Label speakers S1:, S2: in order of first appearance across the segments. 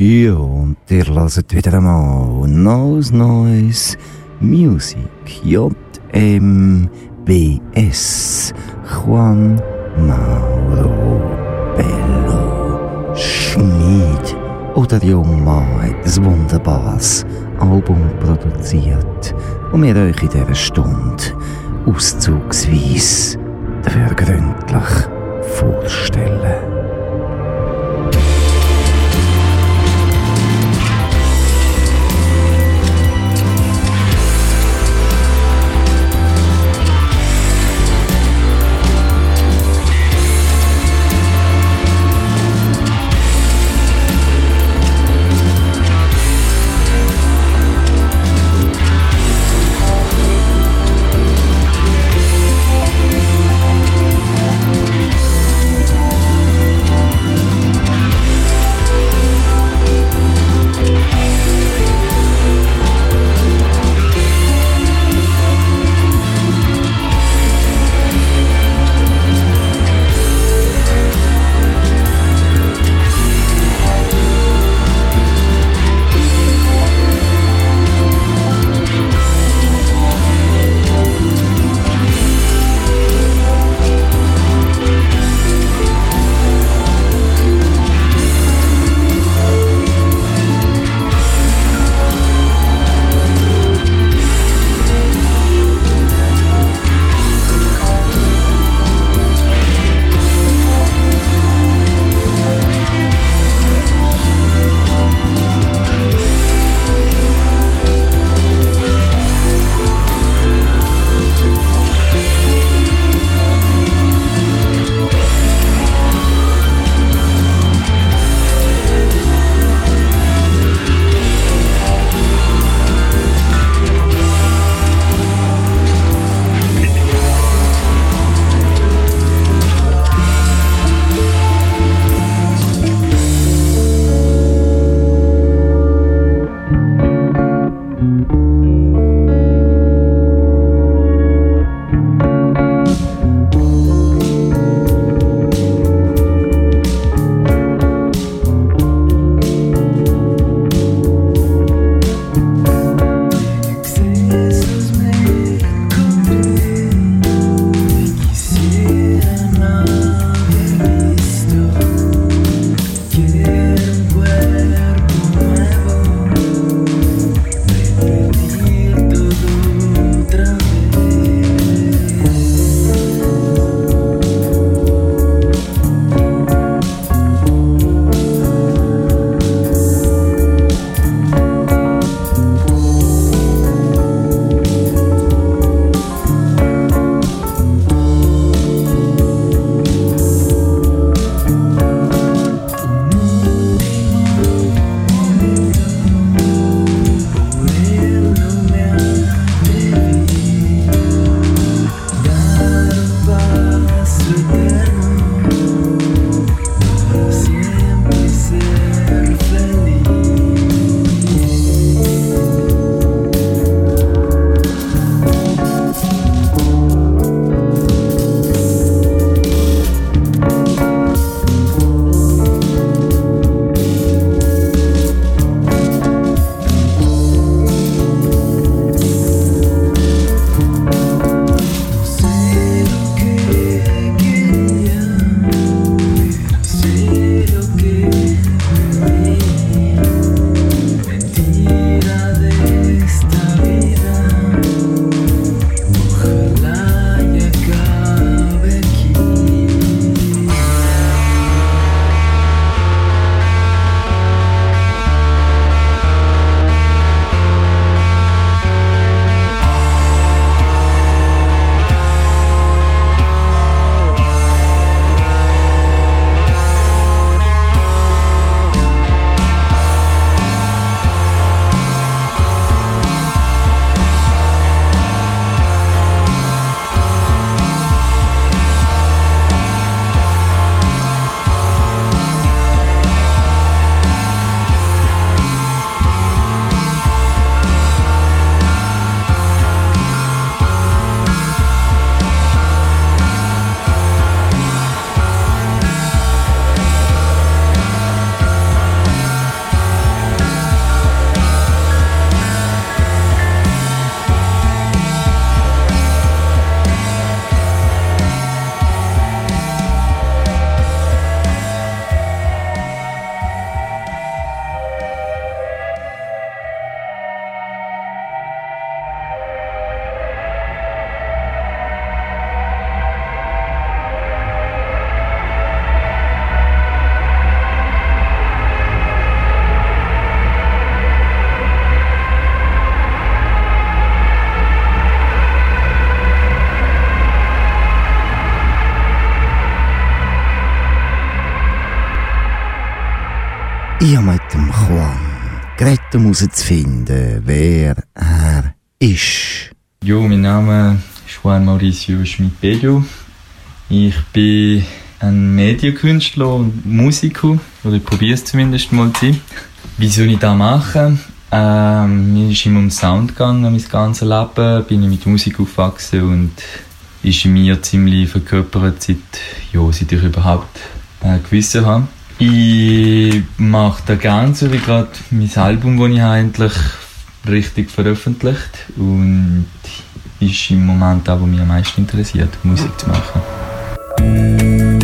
S1: Ja, und ihr hört wieder einmal Neues Neues Music JMBS Juan Mauro Bello Schmid. Oder der junge Mann hat ein wunderbares Album produziert und wir euch in dieser Stunde auszugsweise dafür gründlich vorstellen. Ich habe mit dem Juan geredet, um herauszufinden, wer er ist.
S2: Jo, mein Name ist Juan Mauricio Schmidt-Bedio. Ich bin ein Medienkünstler und Musiker, oder ich probiere es zumindest mal zu sein. Wie soll ich das machen? Ähm, mir ist immer um Sound gegangen, mein ganzes Leben. Bin ich mit Musik aufgewachsen und ist in mir ziemlich verkörpert, seit, ja, seit ich überhaupt äh, Gewissen habe. Ich mache da gerne so wie gerade mein Album, das ich habe, endlich richtig veröffentlicht und ist im Moment das, was mich am meisten interessiert, Musik zu machen.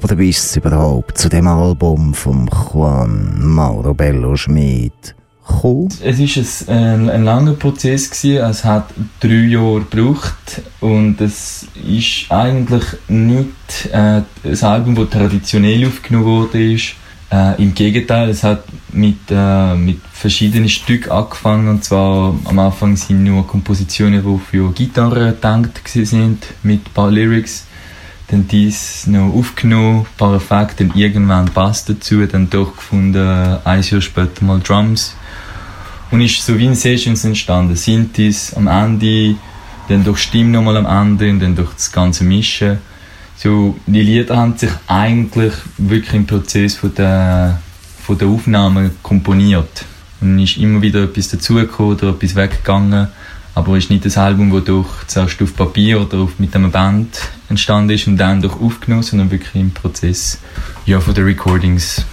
S1: Aber wie ist es überhaupt zu dem Album von Juan Mauro Bello Schmid gekommen?
S2: Es war ein, ein, langer Prozess gewesen. Es hat drei Jahre gebraucht und es ist eigentlich nicht äh, ein Album, das traditionell aufgenommen wurde. Äh, Im Gegenteil, es hat mit, äh, mit verschiedenen Stücken angefangen. Und zwar am Anfang sind nur Kompositionen, die für Gitarre gedacht sind, mit ein paar Lyrics. Dann dies noch aufgenommen, Effekte, dann irgendwann Bass dazu, dann durchgefunden, ein Jahr später mal Drums. Und ist so wie in Sessions entstanden. Synthes am Ende, dann durch Stimme nochmal am Ende und dann durch das ganze Mischen. So, die Lieder haben sich eigentlich wirklich im Prozess von der, von der Aufnahme komponiert. Und ist immer wieder etwas dazugekommen oder etwas weggegangen. Aber es ist nicht das Album, das durch, zuerst auf Papier oder auf, mit einer Band entstanden ist und dann durch aufgenommen, sondern wirklich im Prozess ja, von den Recordings.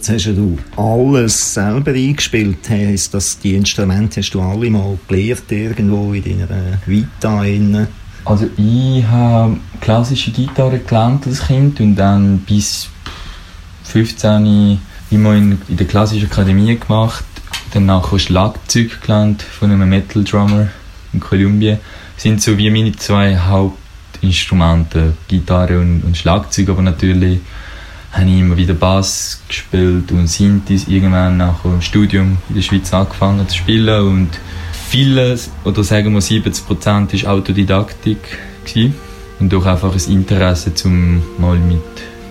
S3: Jetzt hast du alles selber eingespielt. Heißt dass die Instrumente hast du alle mal gelernt irgendwo in deiner Vita? Innen?
S2: Also ich habe klassische Gitarre gelernt als Kind und dann bis 15 immer in, in der klassischen Akademie gemacht. Danach habe Schlagzeug gelernt von einem Metal Drummer in Kolumbien. Das sind so wie meine zwei Hauptinstrumente, Gitarre und, und Schlagzeug, aber natürlich habe ich immer wieder Bass gespielt und Synthes irgendwann nach dem Studium in der Schweiz angefangen zu spielen und vieles, oder sagen wir 70 Prozent, war Autodidaktik gewesen. und durch einfach ein Interesse, um mal mit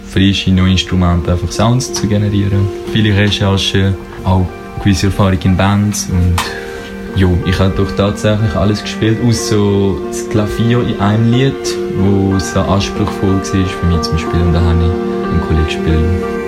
S2: frischen neuen Instrumenten einfach Sounds zu generieren. Viele Recherchen, auch gewisse Erfahrung in Bands und ja, ich habe doch tatsächlich alles gespielt, außer das Klavier in einem Lied, wo sehr anspruchsvoll war für mich zum Spielen. Und da habe ich einen Kollegen gespielt.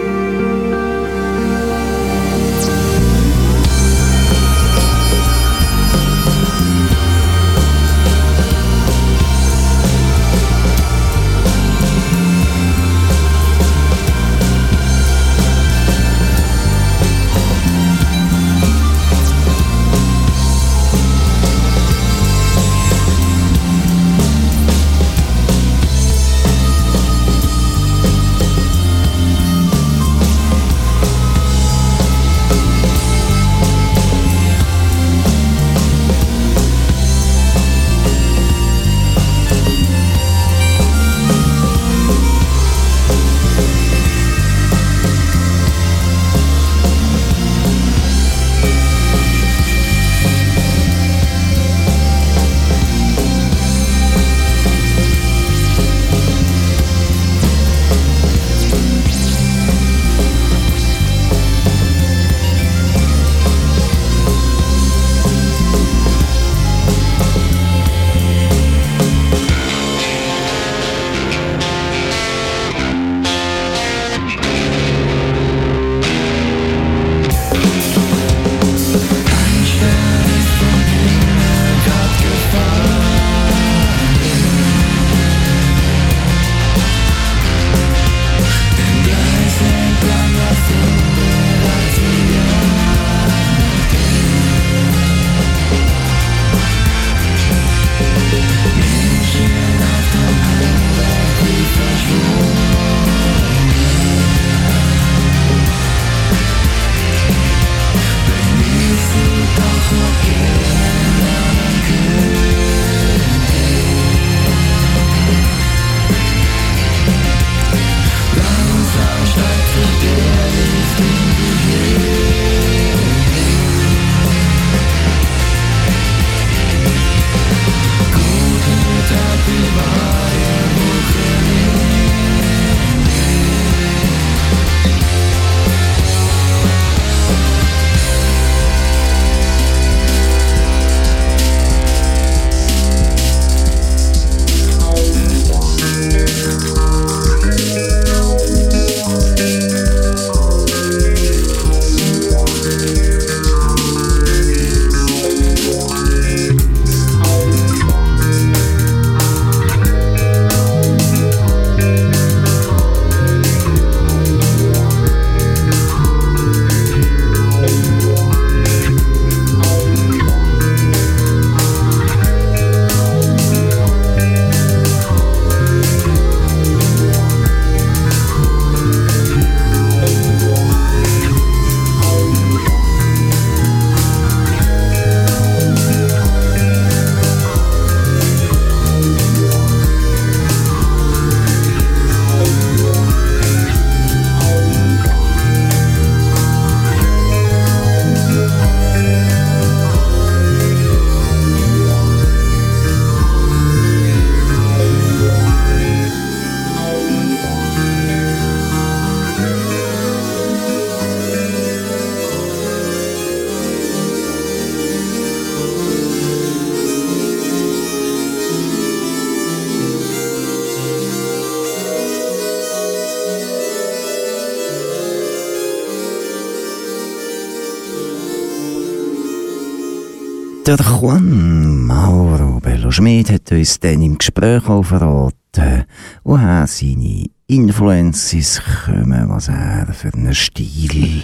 S1: Der Juan Mauro Bello Schmid hat uns dann im Gespräch auch verraten, woher seine Influences kommen, was er für einen Stil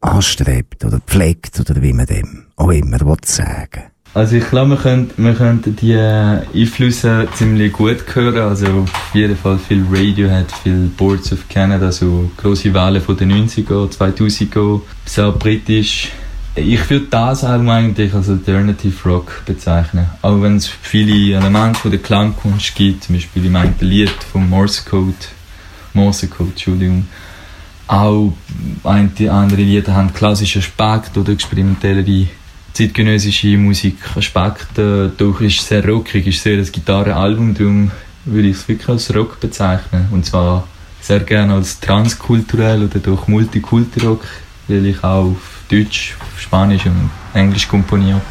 S1: anstrebt oder pflegt oder wie man dem auch immer sagen
S2: Also ich glaube, wir könnten, wir könnten die Einflüsse ziemlich gut hören. Also auf jeden Fall viel Radiohead, viel Boards of Canada, so große Wellen von den 90er, 2000er, sehr britisch. Ich würde das Album eigentlich als Alternative Rock bezeichnen. Auch wenn es viele Elemente von der Klangkunst gibt, zum Beispiel im einen Lied vom Morse Code, Morse Code, Entschuldigung. Auch andere Lieder haben klassischen Aspekt oder experimentellere zeitgenössische Musikaspekte. Doch ist sehr rockig, ist sehr ein Gitarrenalbum, darum würde ich es wirklich als Rock bezeichnen. Und zwar sehr gerne als transkulturell oder durch Multikulti-Rock, weil ich auch Deutsch, Spanisch und Englisch komponiert.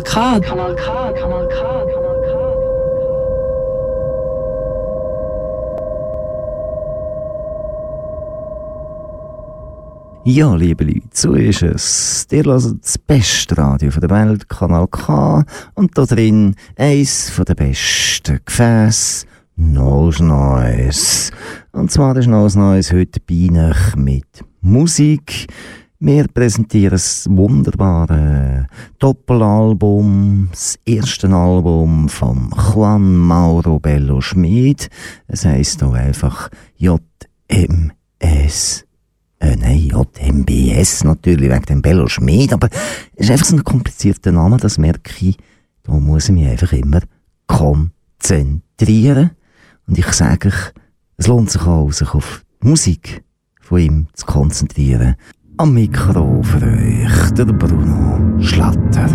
S4: Kanal K. Kanal K. Kanal K.
S5: Ja, liebe Leute, so ist es. Ihr hört das beste Radio der Welt, Kanal K, und da drin eins der besten Gefäße, Nose Noise. Und zwar ist Nose Noise heute bei euch mit Musik. Wir präsentieren das wunderbare Doppelalbum, das erste Album von Juan Mauro Bello Schmid. Es heisst auch einfach JMS. Äh, nein, JMBS natürlich, wegen dem Bello Schmid, aber es ist einfach so ein komplizierter Name, das merke ich. Da muss ich mich einfach immer konzentrieren. Und ich sage euch, es lohnt sich auch, sich auf die Musik von ihm zu konzentrieren. Am Mikro für euch, der Bruno Schlatter.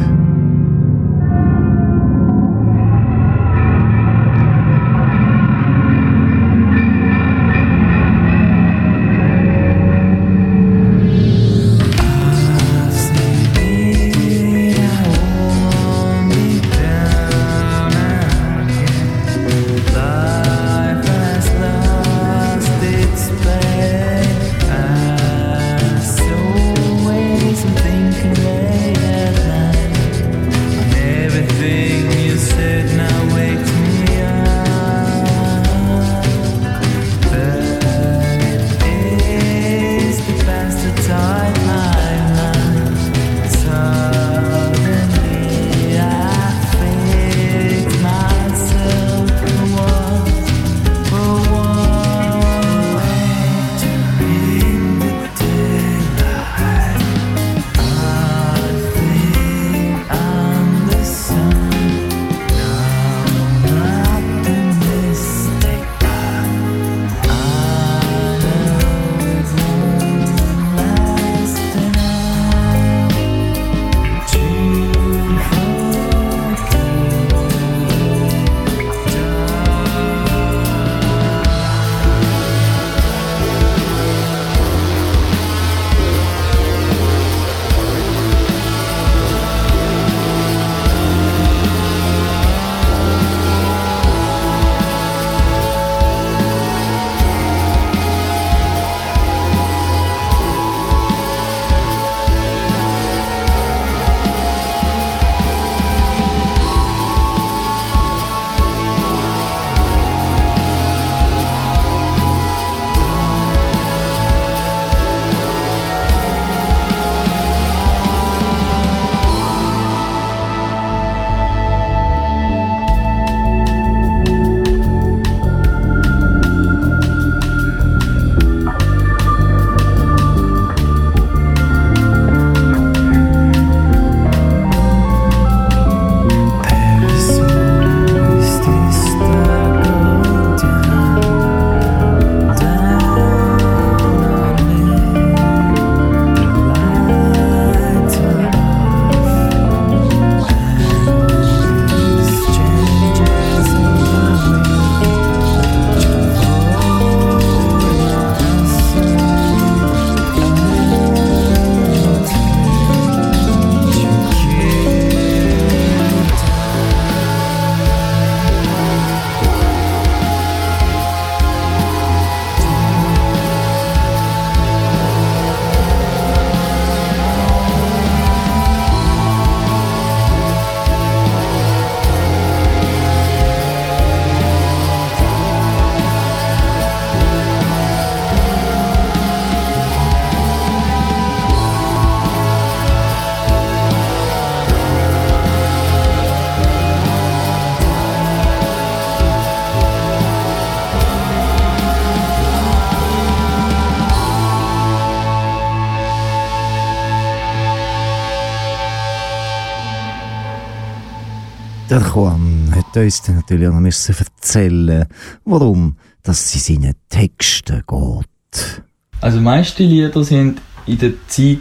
S5: Der Juan hat uns dann natürlich auch noch erzählen, warum dass sie seinen Texten geht.
S2: Also meiste Lieder sind in der Zeit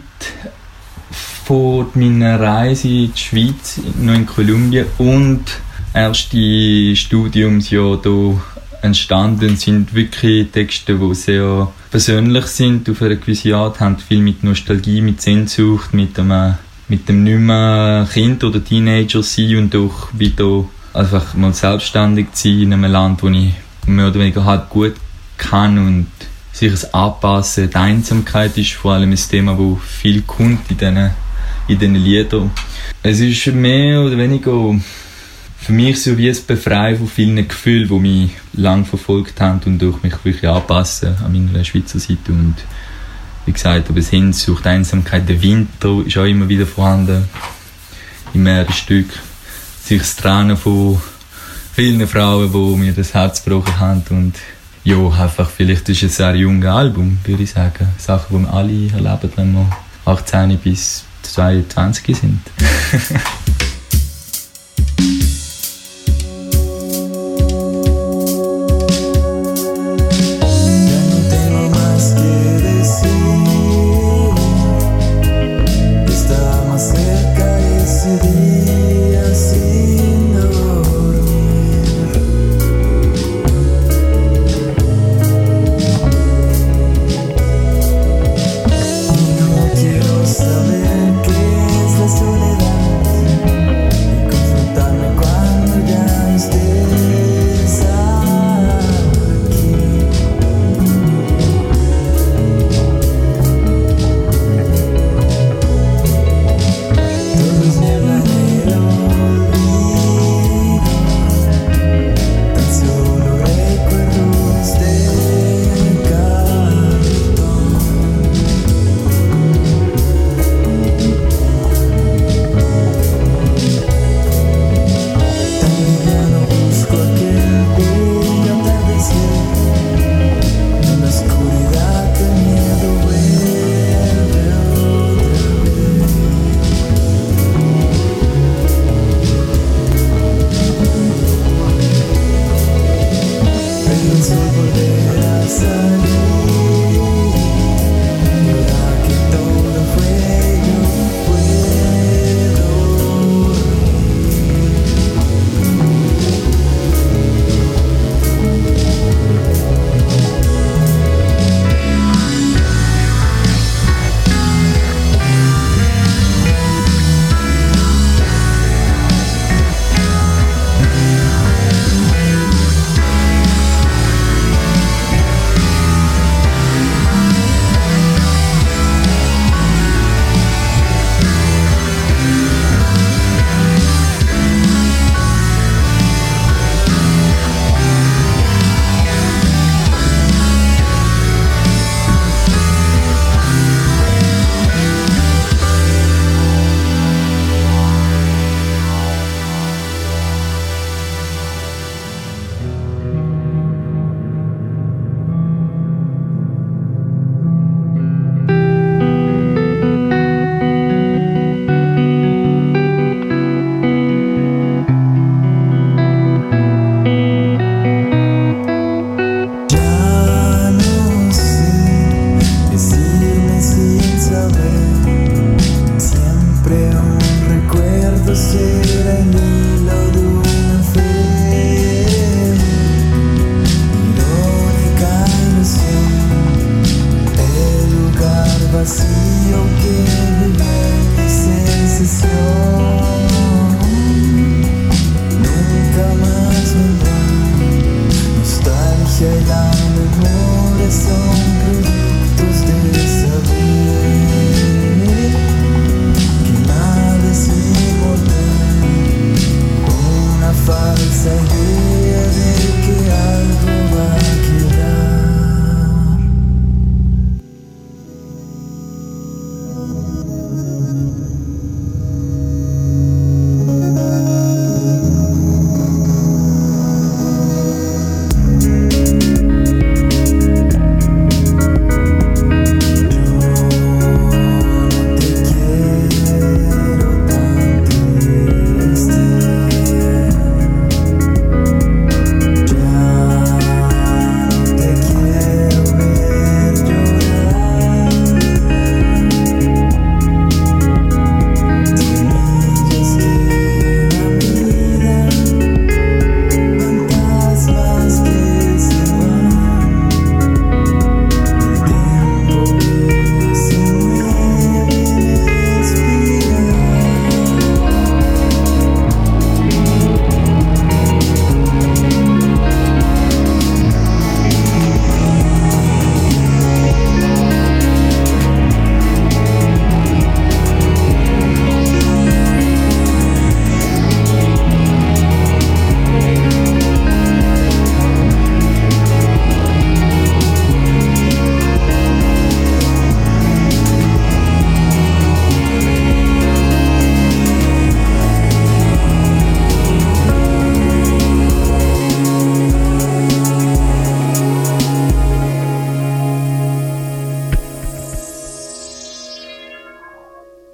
S2: von meiner Reise in die Schweiz, noch in Kolumbien und erste Studiumsjahr hier entstanden sind wirklich Texte, die sehr persönlich sind, auf eine gewisse Art, haben viel mit Nostalgie, mit Sehnsucht, mit einem
S5: mit dem nicht mehr Kind oder Teenager sein und auch wieder einfach mal selbstständig sein in einem Land, wo ich mehr oder weniger halt gut kann und sich das Anpassen, die Einsamkeit ist vor allem ein Thema, wo viel kommt in diesen, in diesen Liedern. Es ist mehr oder weniger für mich so wie ein Befreien von vielen Gefühlen, die mich lang verfolgt haben und durch mich wirklich anpassen an meiner Schweizer Seite und wie gesagt, aber es Hinsucht, Einsamkeit, der Winter ist auch immer wieder vorhanden im mehreren Stück. Sich das Tränen von vielen Frauen, die mir das Herz gebrochen haben und ja, einfach, vielleicht ist es ein sehr junges Album, würde ich sagen. Sachen, die wir alle erleben, wenn wir 18 bis 22 sind.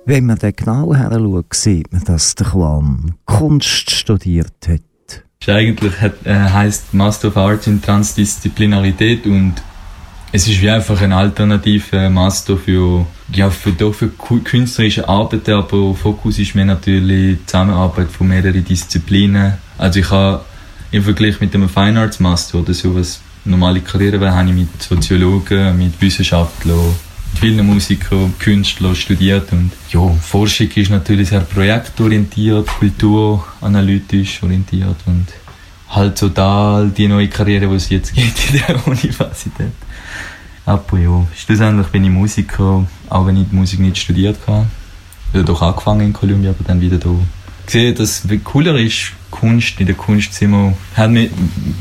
S1: Wenn man dann genau her schaut, sieht man, dass der Juan Kunst studiert hat.
S2: Eigentlich hat, äh, heißt Master of Arts in Transdisziplinarität und es ist wie einfach ein alternativer Master für, ja, für, doch für künstlerische Arbeiten, aber Fokus ist mir natürlich die Zusammenarbeit von mehreren Disziplinen. Also ich habe im Vergleich mit dem Fine Arts Master oder sowas normale Karriere wäre, habe ich mit Soziologen, mit Wissenschaftlern, mit vielen Musikern, Künstlern studiert und ja, Forschung ist natürlich sehr projektorientiert, kulturanalytisch orientiert und halt so da die neue Karriere, die es jetzt gibt in der Universität. Aber ja, schlussendlich bin ich Musiker, auch wenn ich die Musik nicht studiert habe. Ich habe doch angefangen in Kolumbien, aber dann wieder da. Gesehen, dass es cooler ist, Kunst, in der Kunst sind wir, hat mich,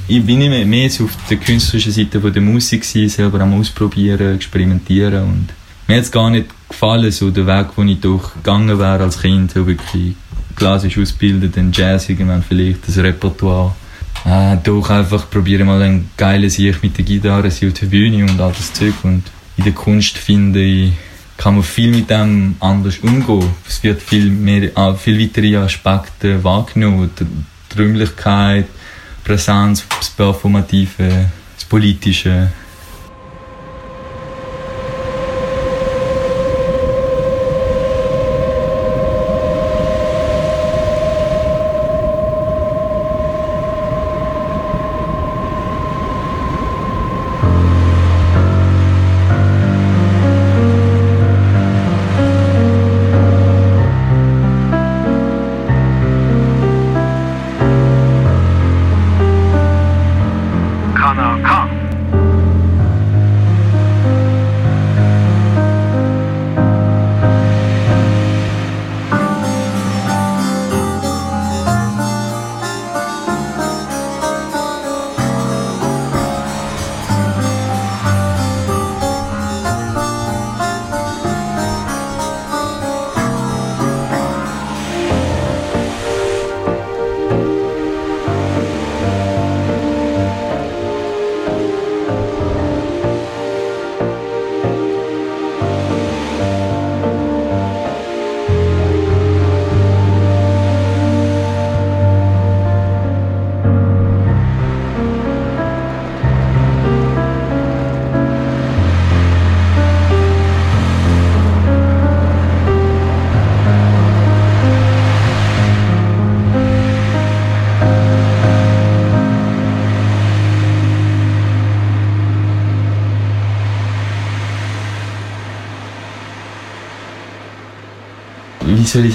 S2: ich bin immer mehr auf der künstlerischen Seite von der Musik gewesen, selber am Ausprobieren, experimentieren und mir hat es gar nicht gefallen, so der Weg, den ich durchgegangen wäre als Kind, so wirklich klassisch ausbildet, dann Jazz irgendwann vielleicht, das Repertoire. Äh, doch einfach probiere mal ein geiles Sicht mit der Gitarre auf der Bühne und all das Zeug und in der Kunst finde ich kann man viel mit dem anders umgehen. Es wird viel mehr, äh, viel weitere Aspekte wahrgenommen. Die Räumlichkeit, Präsenz, das Performative, das Politische.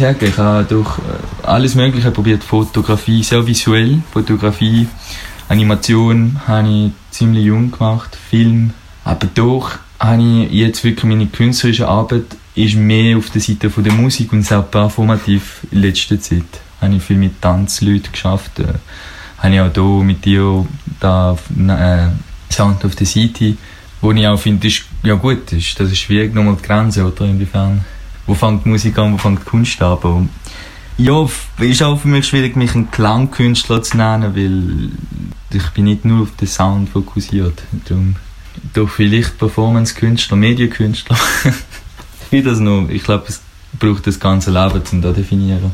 S2: Sagen, ich habe durch äh, alles Mögliche probiert. Fotografie, sehr visuell, Fotografie, Animation habe ich ziemlich jung gemacht, Film. Aber doch habe ich jetzt wirklich meine künstlerische Arbeit ist mehr auf der Seite von der Musik und sehr performativ in letzter Zeit. Habe ich viel mit Tanzleuten geschafft. Äh, habe ich auch hier mit dir da äh, Sound of the City, wo ich auch finde, ist ja gut ist. Das ist schwierig, nochmal die Grenze, oder inwiefern wo fängt Musik an, wo fängt Kunst an. Aber ja, ist auch für mich schwierig, mich einen Klangkünstler zu nennen, weil ich bin nicht nur auf den Sound fokussiert. Darum, doch vielleicht Performance-Künstler, Medienkünstler. ich das noch. Ich glaube, es braucht das ganze Leben, um das zu definieren.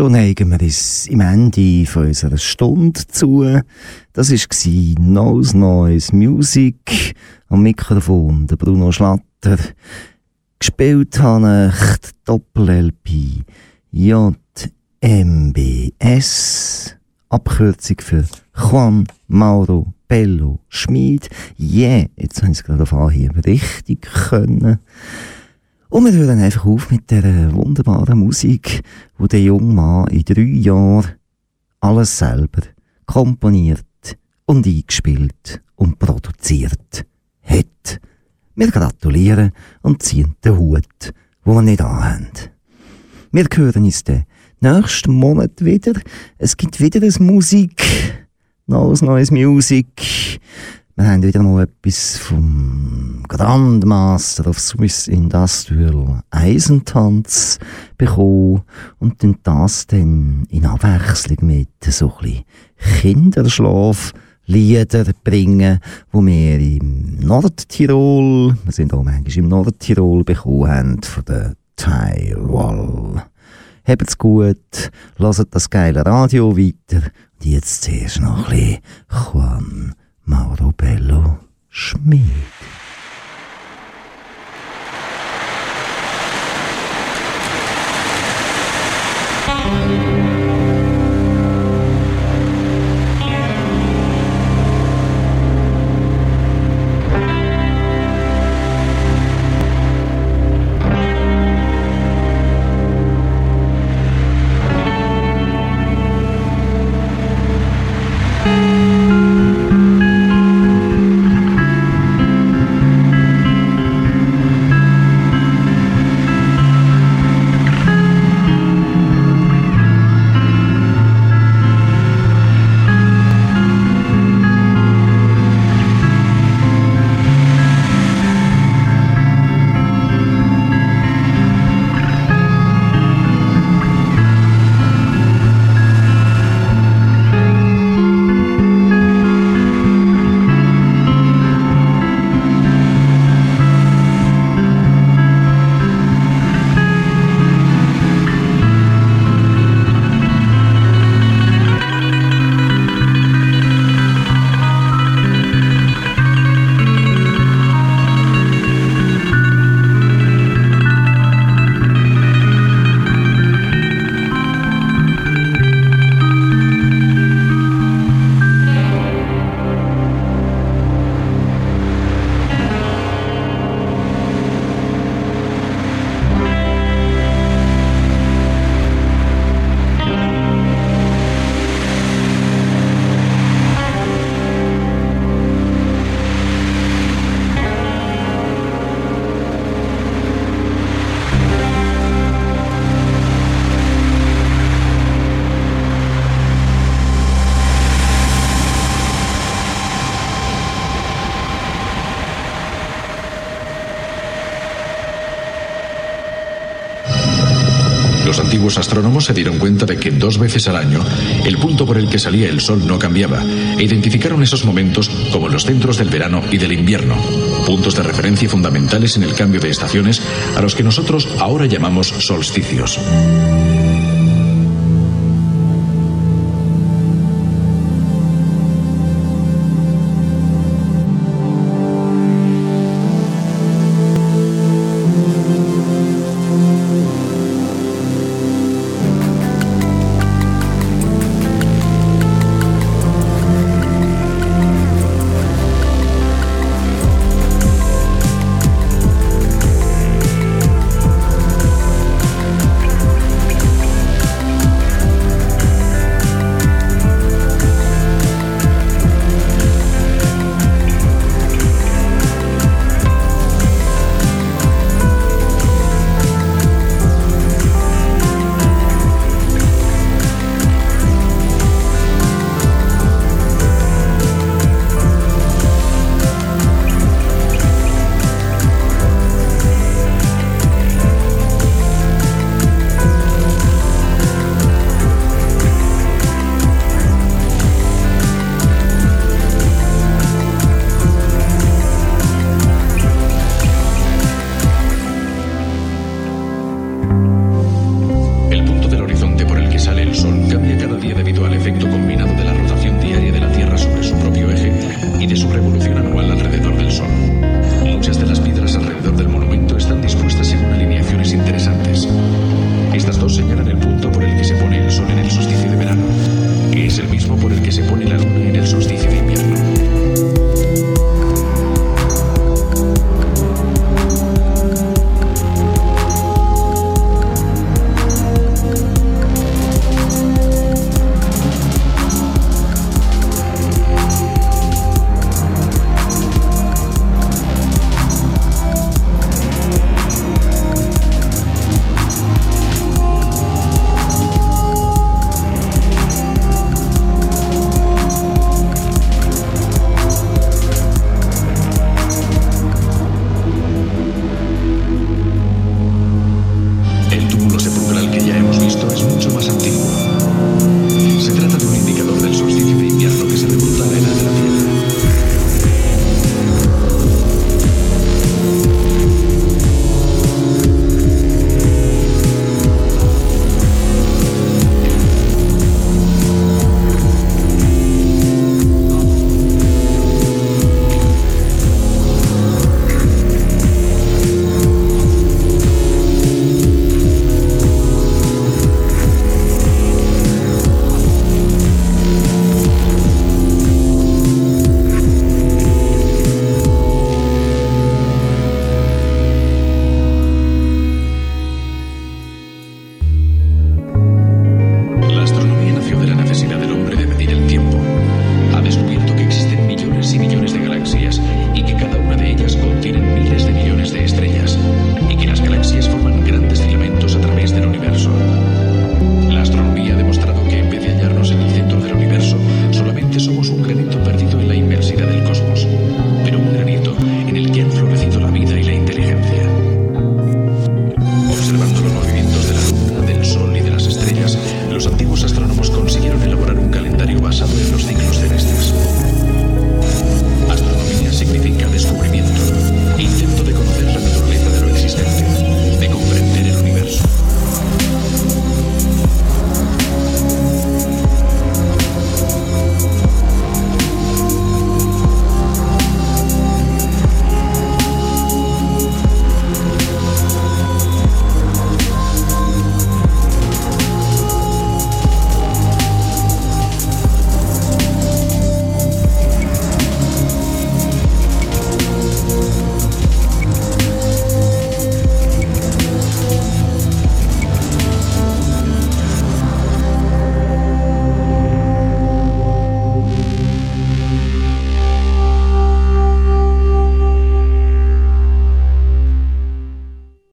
S1: Schon neigen wir uns im Ende von unserer Stunde zu. Das war Nose Noise Music am Mikrofon, der Bruno Schlatter. Gespielt habe ich Doppel-LP JMBS, Abkürzung für Juan Mauro Bello Schmid. Yeah, jetzt haben sie es gerade auf Anhieb richtig können. Und wir hören einfach auf mit der wunderbaren Musik, wo der junge Mann in drei Jahren alles selber komponiert und eingespielt und produziert hat. Wir gratulieren und ziehen den Hut, wo wir nicht anhaben. Wir hören uns den nächsten Monat wieder. Es gibt wieder eine Musik, neues neues Musik. Wir haben wieder mal etwas vom Grandmaster of Swiss Industrial Eisentanz bekommen und dann das dann in Abwechslung mit so ein Kinderschlaf Lieder bringen, wo wir im Nordtirol, wir sind auch manchmal im Nordtirol bekommen haben von der Tyrol. Habt's gut, lasst das geile Radio weiter und jetzt zuerst noch ein bisschen Juan Mauro Bello Schmied.
S6: Musik antiguos astrónomos se dieron cuenta de que dos veces al año el punto por el que salía el sol no cambiaba e identificaron esos momentos como los centros del verano y del invierno, puntos de referencia fundamentales en el cambio de estaciones a los que nosotros ahora llamamos solsticios.